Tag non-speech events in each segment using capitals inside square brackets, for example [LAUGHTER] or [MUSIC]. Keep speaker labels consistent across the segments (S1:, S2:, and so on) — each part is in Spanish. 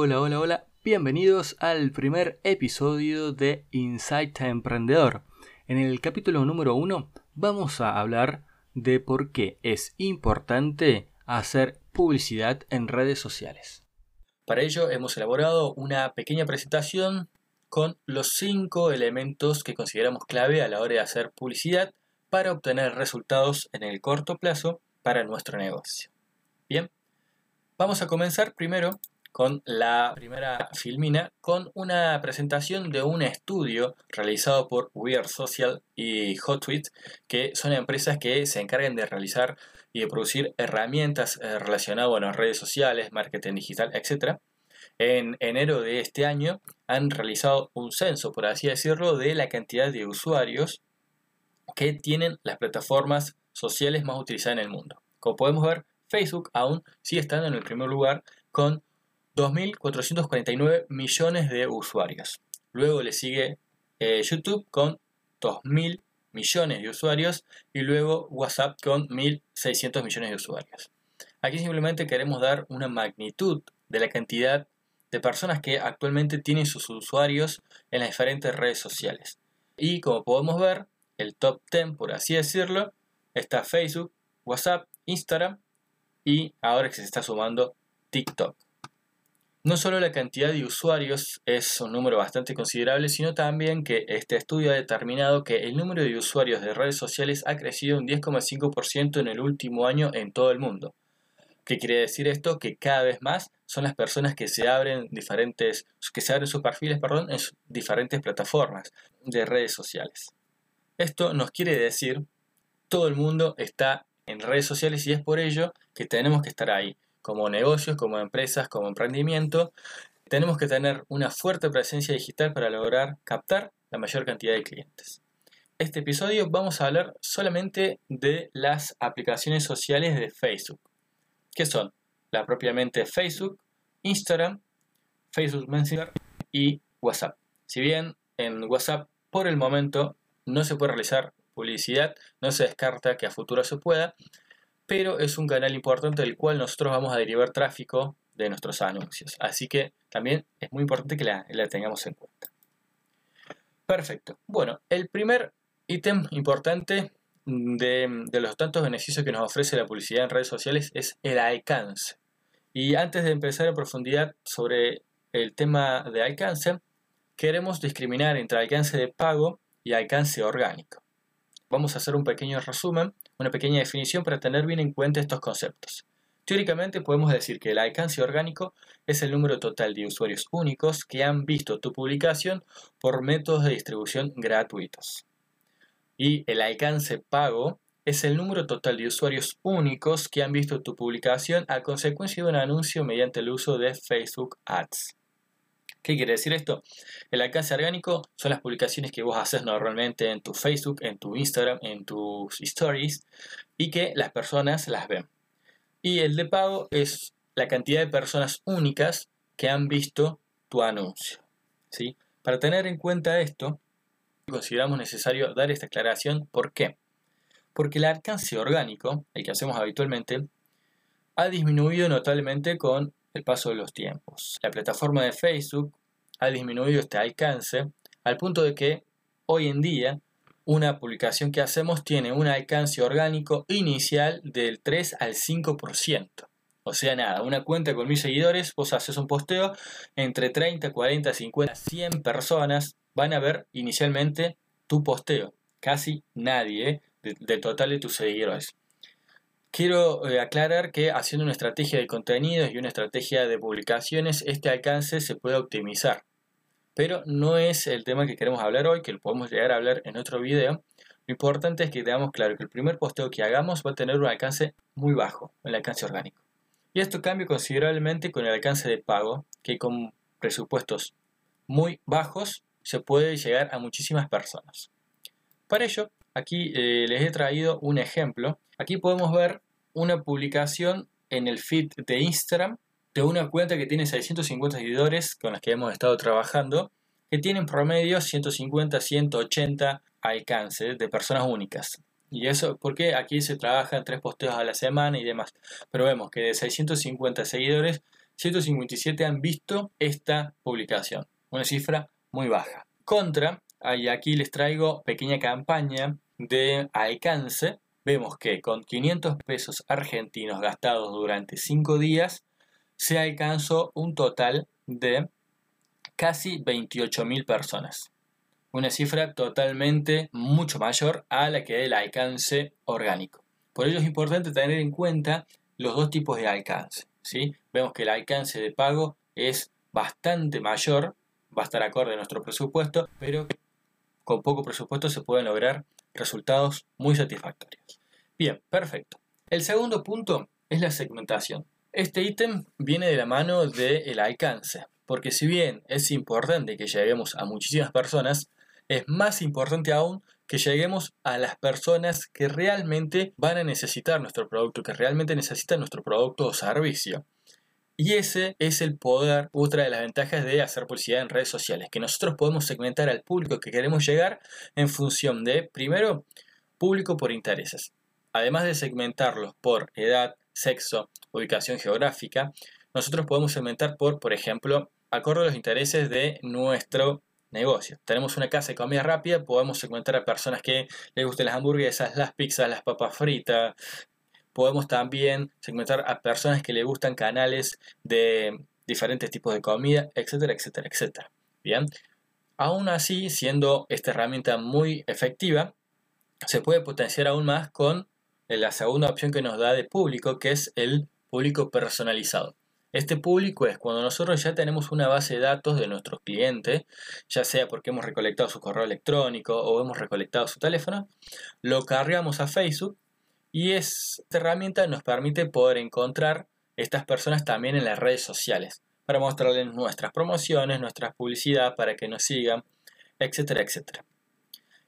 S1: Hola, hola, hola. Bienvenidos al primer episodio de Insight Emprendedor. En el capítulo número 1 vamos a hablar de por qué es importante hacer publicidad en redes sociales. Para ello hemos elaborado una pequeña presentación con los 5 elementos que consideramos clave a la hora de hacer publicidad para obtener resultados en el corto plazo para nuestro negocio. Bien, vamos a comenzar primero con la primera filmina con una presentación de un estudio realizado por Weird Social y HotTweet, que son empresas que se encargan de realizar y de producir herramientas eh, relacionadas con las redes sociales, marketing digital, etc. En enero de este año han realizado un censo, por así decirlo, de la cantidad de usuarios que tienen las plataformas sociales más utilizadas en el mundo. Como podemos ver, Facebook aún sigue estando en el primer lugar con 2.449 millones de usuarios. Luego le sigue eh, YouTube con 2.000 millones de usuarios y luego WhatsApp con 1.600 millones de usuarios. Aquí simplemente queremos dar una magnitud de la cantidad de personas que actualmente tienen sus usuarios en las diferentes redes sociales. Y como podemos ver, el top 10, por así decirlo, está Facebook, WhatsApp, Instagram y ahora que se está sumando TikTok. No solo la cantidad de usuarios es un número bastante considerable, sino también que este estudio ha determinado que el número de usuarios de redes sociales ha crecido un 10,5% en el último año en todo el mundo. ¿Qué quiere decir esto? Que cada vez más son las personas que se abren diferentes, que se abren sus perfiles, perdón, en diferentes plataformas de redes sociales. Esto nos quiere decir todo el mundo está en redes sociales y es por ello que tenemos que estar ahí como negocios, como empresas, como emprendimiento, tenemos que tener una fuerte presencia digital para lograr captar la mayor cantidad de clientes. Este episodio vamos a hablar solamente de las aplicaciones sociales de Facebook, que son la propiamente Facebook, Instagram, Facebook Messenger y WhatsApp. Si bien en WhatsApp por el momento no se puede realizar publicidad, no se descarta que a futuro se pueda, pero es un canal importante del cual nosotros vamos a derivar tráfico de nuestros anuncios. Así que también es muy importante que la, tengamos en cuenta. Perfecto. Bueno, el primer ítem importante de, de, los tantos beneficios que nos ofrece la publicidad en redes sociales es el alcance. Y antes de empezar a profundidad sobre el tema de alcance, queremos discriminar entre alcance de pago y alcance orgánico. Vamos a hacer un pequeño resumen una pequeña definición para tener bien en cuenta estos conceptos. Teóricamente podemos decir que el alcance orgánico es el número total de usuarios únicos que han visto tu publicación por métodos de distribución gratuitos. Y el alcance pago es el número total de usuarios únicos que han visto tu publicación a consecuencia de un anuncio mediante el uso de Facebook Ads. ¿Qué quiere decir esto? El alcance orgánico son las publicaciones que vos haces normalmente en tu Facebook, en tu Instagram, en tus stories y que las personas las ven. Y el de pago es la cantidad de personas únicas que han visto tu anuncio. ¿sí? Para tener en cuenta esto, consideramos necesario dar esta aclaración. ¿Por qué? Porque el alcance orgánico, el que hacemos habitualmente, ha disminuido notablemente con el paso de los tiempos. La plataforma de Facebook ha disminuido este alcance al punto de que hoy en día una publicación que hacemos tiene un alcance orgánico inicial del 3 al 5%. O sea, nada, una cuenta con mil seguidores, vos haces un posteo, entre 30, 40, 50, 100 personas van a ver inicialmente tu posteo. Casi nadie del de total de tus seguidores. Quiero eh, aclarar que haciendo una estrategia de contenidos y una estrategia de publicaciones, este alcance se puede optimizar. Pero no es el tema que queremos hablar hoy, que lo podemos llegar a hablar en otro video. Lo importante es que tengamos claro que el primer posteo que hagamos va a tener un alcance muy bajo, el alcance orgánico. Y esto cambia considerablemente con el alcance de pago, que con presupuestos muy bajos se puede llegar a muchísimas personas. Para ello, aquí eh, les he traído un ejemplo. Aquí podemos ver una publicación en el feed de Instagram de una cuenta que tiene 650 seguidores con las que hemos estado trabajando, que tienen promedio 150, 180 alcances de personas únicas. Y eso porque aquí se trabaja en tres posteos a la semana y demás. Pero vemos que de 650 seguidores 157 han visto esta publicación, una cifra muy baja. Contra, y aquí les traigo pequeña campaña de alcance. Vemos que con 500 pesos argentinos gastados durante 5 días, se alcanzó un total de casi 28.000 personas. Una cifra totalmente mucho mayor a la que el alcance orgánico. Por ello es importante tener en cuenta los dos tipos de alcance. ¿sí? Vemos que el alcance de pago es bastante mayor, va a estar acorde a nuestro presupuesto, pero con poco presupuesto se pueden lograr resultados muy satisfactorios. Bien, perfecto. El segundo punto es la segmentación. Este ítem viene de la mano del alcance, porque si bien es importante que lleguemos a muchísimas personas, es más importante aún que lleguemos a las personas que realmente van a necesitar nuestro producto, que realmente necesitan nuestro producto o servicio. Y ese es el poder, otra de las ventajas de hacer publicidad en redes sociales, que nosotros podemos segmentar al público que queremos llegar en función de, primero, público por intereses. Además de segmentarlos por edad, sexo, ubicación geográfica, nosotros podemos segmentar por, por ejemplo, acorde a los intereses de nuestro negocio. Tenemos una casa de comida rápida, podemos segmentar a personas que les gusten las hamburguesas, las pizzas, las papas fritas. Podemos también segmentar a personas que les gustan canales de diferentes tipos de comida, etcétera, etcétera, etcétera. Bien. Aún así, siendo esta herramienta muy efectiva, se puede potenciar aún más con la segunda opción que nos da de público, que es el público personalizado. Este público es cuando nosotros ya tenemos una base de datos de nuestros clientes, ya sea porque hemos recolectado su correo electrónico o hemos recolectado su teléfono, lo cargamos a Facebook y esta herramienta nos permite poder encontrar estas personas también en las redes sociales para mostrarles nuestras promociones, nuestras publicidad, para que nos sigan, etcétera, etcétera.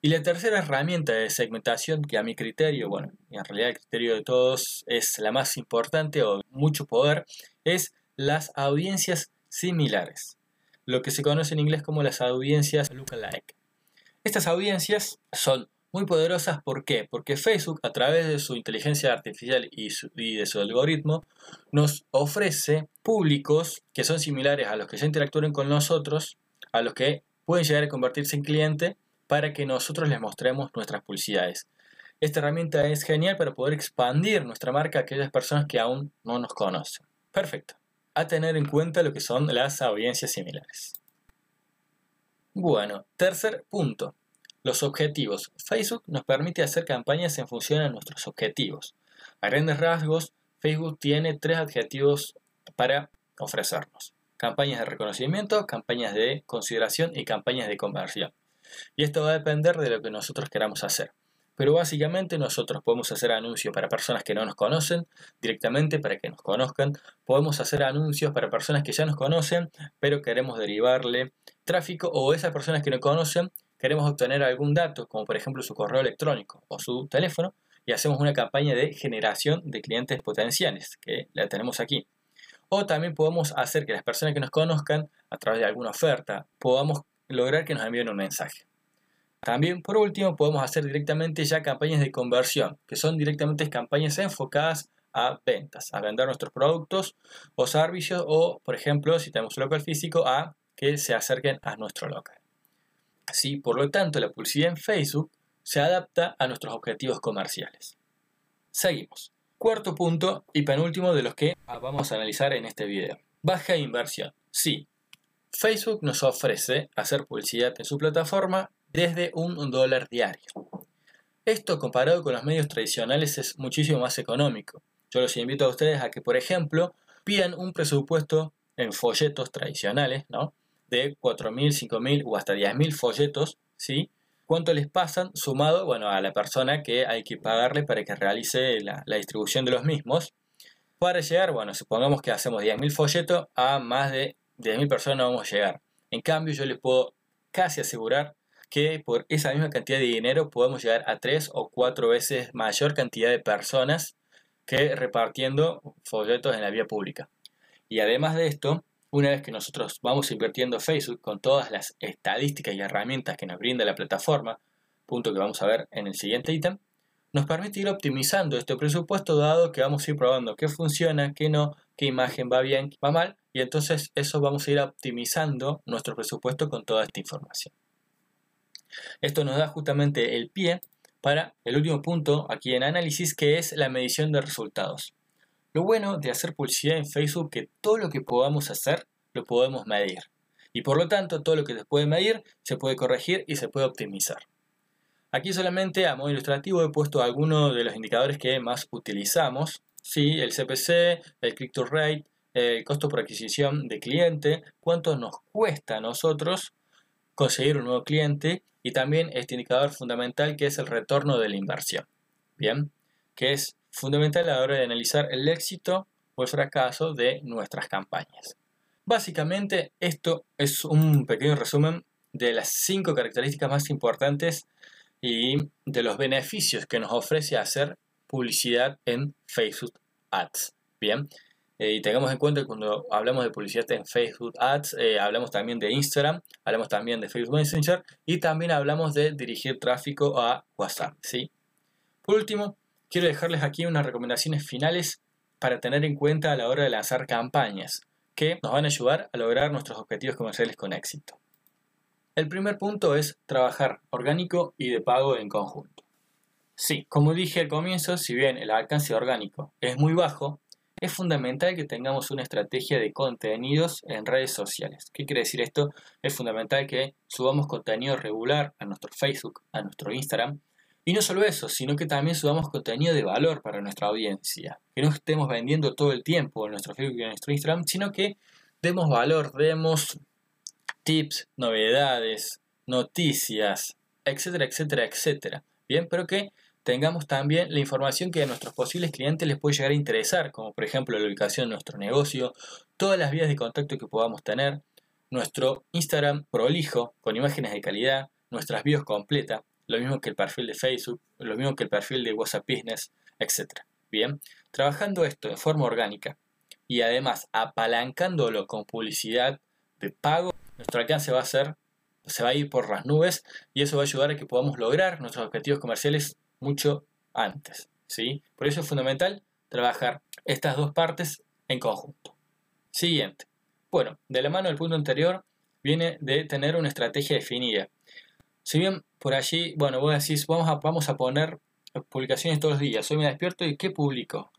S1: Y la tercera herramienta de segmentación, que a mi criterio, bueno, y en realidad el criterio de todos es la más importante o mucho poder, es las audiencias similares, lo que se conoce en inglés como las audiencias lookalike. Estas audiencias son muy poderosas, ¿por qué? Porque Facebook, a través de su inteligencia artificial y, de su algoritmo, nos ofrece públicos que son similares a los que ya interactúan con nosotros, a los que pueden llegar a convertirse en cliente para que nosotros les mostremos nuestras publicidades. Esta herramienta es genial para poder expandir nuestra marca a aquellas personas que aún no nos conocen. Perfecto. A tener en cuenta lo que son las audiencias similares. Bueno, tercer punto. Los objetivos. Facebook nos permite hacer campañas en función a nuestros objetivos. A grandes rasgos, Facebook tiene tres objetivos para ofrecernos. Campañas de reconocimiento, campañas de consideración y campañas de conversión. Y esto va a depender de lo que nosotros queramos hacer. Pero básicamente nosotros podemos hacer anuncios para personas que no nos conocen directamente para que nos conozcan. Podemos hacer anuncios para personas que ya nos conocen, pero queremos derivarle tráfico o esas personas que no conocen queremos obtener algún dato, como por ejemplo su correo electrónico o su teléfono, y hacemos una campaña de generación de clientes potenciales, que la tenemos aquí. O también podemos hacer que las personas que nos conozcan, a través de alguna oferta, podamos lograr que nos envíen un mensaje. También, por último, podemos hacer directamente ya campañas de conversión, que son directamente campañas enfocadas a ventas, a vender nuestros productos o servicios o, por ejemplo, si tenemos un local físico, a que se acerquen a nuestro local. Así, por lo tanto, la publicidad en Facebook se adapta a nuestros objetivos comerciales. Seguimos. Cuarto punto y penúltimo de los que vamos a analizar en este video. Baja inversión. Sí, Facebook nos ofrece hacer publicidad en su plataforma desde un dólar diario. Esto comparado con los medios tradicionales es muchísimo más económico. Yo los invito a ustedes a que, por ejemplo, pidan un presupuesto en folletos tradicionales, ¿no? De 4.000, 5.000 o hasta 10.000 folletos, ¿sí? ¿Cuánto les pasan sumado, bueno, a la persona que hay que pagarle para que realice la, distribución de los mismos? Para llegar, bueno, supongamos que hacemos 10.000 folletos a más de de mil personas no vamos a llegar. En cambio, yo les puedo casi asegurar que por esa misma cantidad de dinero podemos llegar a tres o cuatro veces mayor cantidad de personas que repartiendo folletos en la vía pública. Y además de esto, una vez que nosotros vamos invirtiendo Facebook con todas las estadísticas y herramientas que nos brinda la plataforma, punto que vamos a ver en el siguiente ítem, nos permite ir optimizando este presupuesto dado que vamos a ir probando qué funciona, qué no, qué imagen va bien, va mal, y entonces eso vamos a ir optimizando nuestro presupuesto con toda esta información. Esto nos da justamente el pie para el último punto aquí en análisis que es la medición de resultados. Lo bueno de hacer publicidad en Facebook es que todo lo que podamos hacer lo podemos medir. Y por lo tanto, todo lo que se puede medir se puede corregir y se puede optimizar. Aquí solamente a modo ilustrativo he puesto algunos de los indicadores que más utilizamos. Sí, el CPC, el click-to-rate, el costo por adquisición de cliente, cuánto nos cuesta a nosotros conseguir un nuevo cliente y también este indicador fundamental que es el retorno de la inversión. Bien, que es fundamental a la hora de analizar el éxito o el fracaso de nuestras campañas. Básicamente esto es un pequeño resumen de las cinco características más importantes y de los beneficios que nos ofrece hacer publicidad en Facebook Ads. Bien, eh, y tengamos en cuenta que cuando hablamos de publicidad en Facebook Ads, eh, hablamos también de Instagram, hablamos también de Facebook Messenger y también hablamos de dirigir tráfico a WhatsApp. ¿sí? Por último, quiero dejarles aquí unas recomendaciones finales para tener en cuenta a la hora de lanzar campañas que nos van a ayudar a lograr nuestros objetivos comerciales con éxito. El primer punto es trabajar orgánico y de pago en conjunto. Sí, como dije al comienzo, si bien el alcance orgánico es muy bajo, es fundamental que tengamos una estrategia de contenidos en redes sociales. ¿Qué quiere decir esto? Es fundamental que subamos contenido regular a nuestro Facebook, a nuestro Instagram, y no solo eso, sino que también subamos contenido de valor para nuestra audiencia. Que no estemos vendiendo todo el tiempo en nuestro Facebook y en nuestro Instagram, sino que demos valor, demos tips, novedades, noticias, etcétera, etcétera, etcétera. Bien, pero que tengamos también la información que a nuestros posibles clientes les puede llegar a interesar, como por ejemplo la ubicación de nuestro negocio, todas las vías de contacto que podamos tener, nuestro Instagram prolijo, con imágenes de calidad, nuestras bios completas, lo mismo que el perfil de Facebook, lo mismo que el perfil de WhatsApp Business, etc. Bien, trabajando esto de forma orgánica y además apalancándolo con publicidad de pago, nuestro alcance va a ser, se va a ir por las nubes y eso va a ayudar a que podamos lograr nuestros objetivos comerciales mucho antes. ¿sí? Por eso es fundamental trabajar estas dos partes en conjunto. Siguiente. Bueno, de la mano del punto anterior viene de tener una estrategia definida. Si bien por allí, bueno, vos decís, vamos a, vamos a poner publicaciones todos los días, hoy me despierto y ¿qué publico?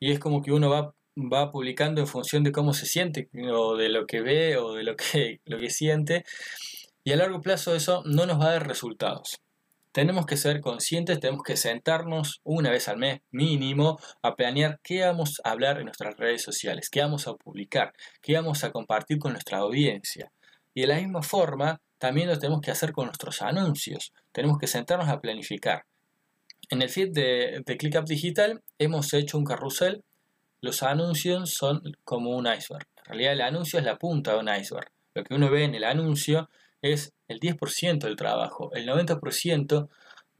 S1: Y es como que uno va, va publicando en función de cómo se siente, o de lo que ve, o de lo que, [LAUGHS] lo que siente, y a largo plazo eso no nos va a dar resultados. Tenemos que ser conscientes, tenemos que sentarnos una vez al mes mínimo a planear qué vamos a hablar en nuestras redes sociales, qué vamos a publicar, qué vamos a compartir con nuestra audiencia. Y de la misma forma, también lo tenemos que hacer con nuestros anuncios. Tenemos que sentarnos a planificar. En el feed de, de ClickUp Digital hemos hecho un carrusel. Los anuncios son como un iceberg. En realidad el anuncio es la punta de un iceberg. Lo que uno ve en el anuncio es el 10% del trabajo. El 90%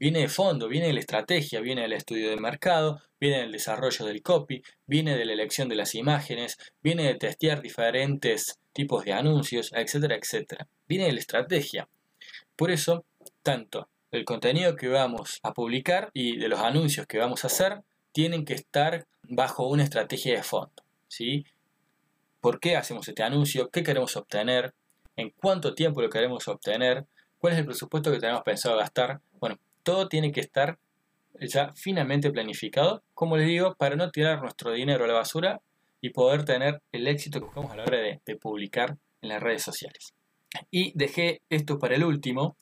S1: viene de fondo, viene de la estrategia, viene del estudio de mercado, viene del desarrollo del copy, viene de la elección de las imágenes, viene de testear diferentes tipos de anuncios, etcétera, etcétera. Viene de la estrategia. Por eso, tanto el contenido que vamos a publicar y de los anuncios que vamos a hacer tienen que estar bajo una estrategia de fondo. ¿sí? ¿Por qué hacemos este anuncio? ¿Qué queremos obtener? ¿En cuánto tiempo lo queremos obtener? ¿Cuál es el presupuesto que tenemos pensado gastar? Todo tiene que estar ya finalmente planificado, como les digo, para no tirar nuestro dinero a la basura y poder tener el éxito que buscamos a la hora de, publicar en las redes sociales. Y dejé esto para el último.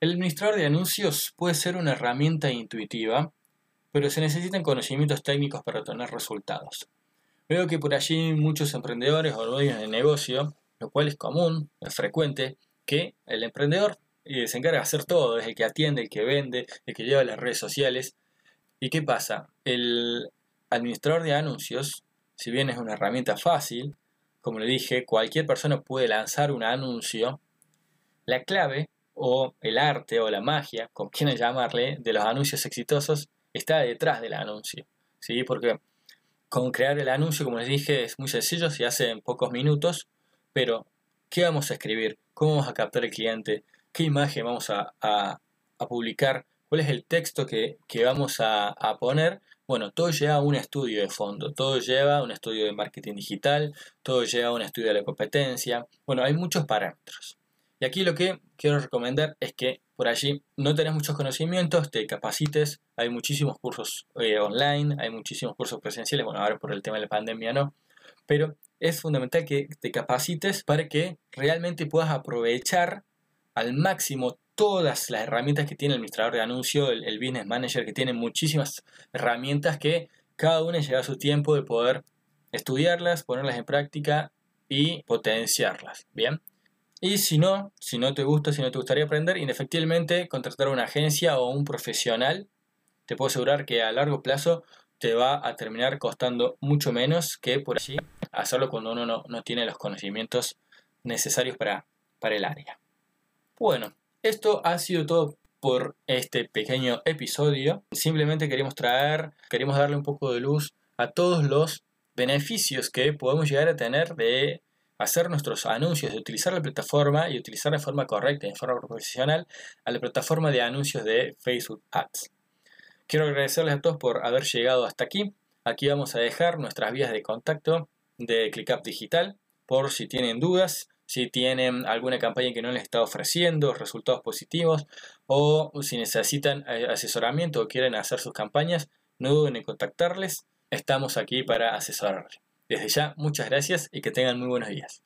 S1: El administrador de anuncios puede ser una herramienta intuitiva, pero se necesitan conocimientos técnicos para obtener resultados. Veo que por allí muchos emprendedores o dueños de negocio, lo cual es común, es frecuente, que el emprendedor eh, se encarga de hacer todo, es el que atiende, el que vende, el que lleva las redes sociales. ¿Y qué pasa? El administrador de anuncios si bien es una herramienta fácil, como le dije, cualquier persona puede lanzar un anuncio. La clave o el arte o la magia, como quieran llamarle, de los anuncios exitosos está detrás del anuncio. ¿sí? Porque con crear el anuncio, como les dije, es muy sencillo, se hace en pocos minutos, pero ¿qué vamos a escribir? ¿Cómo vamos a captar el cliente? ¿Qué imagen vamos a, a publicar? cuál es el texto que, vamos a, a, poner. Bueno, todo lleva un estudio de fondo, todo lleva un estudio de marketing digital, todo lleva un estudio de la competencia. Bueno, hay muchos parámetros. Y aquí lo que quiero recomendar es que por allí no tenés muchos conocimientos, te capacites. Hay muchísimos cursos eh, online, hay muchísimos cursos presenciales. Bueno, ahora por el tema de la pandemia no. Pero es fundamental que te capacites para que realmente puedas aprovechar al máximo todas las herramientas que tiene el administrador de anuncio, el, business manager, que tiene muchísimas herramientas que cada una lleva su tiempo de poder estudiarlas, ponerlas en práctica y potenciarlas. Bien. Y si no, si no te gusta, si no te gustaría aprender, inefectivamente contratar a una agencia o un profesional, te puedo asegurar que a largo plazo te va a terminar costando mucho menos que por allí hacerlo cuando uno no, tiene los conocimientos necesarios para, para el área. Bueno, esto ha sido todo por este pequeño episodio. Simplemente queremos traer, queremos darle un poco de luz a todos los beneficios que podemos llegar a tener de hacer nuestros anuncios, de utilizar la plataforma y utilizar de forma correcta de forma profesional a la plataforma de anuncios de Facebook Ads. Quiero agradecerles a todos por haber llegado hasta aquí. Aquí vamos a dejar nuestras vías de contacto de ClickUp Digital por si tienen dudas, si tienen alguna campaña que no les está ofreciendo resultados positivos o si necesitan eh, asesoramiento o quieren hacer sus campañas, no duden en contactarles. Estamos aquí para asesorarles. Desde ya, muchas gracias y que tengan muy buenos días.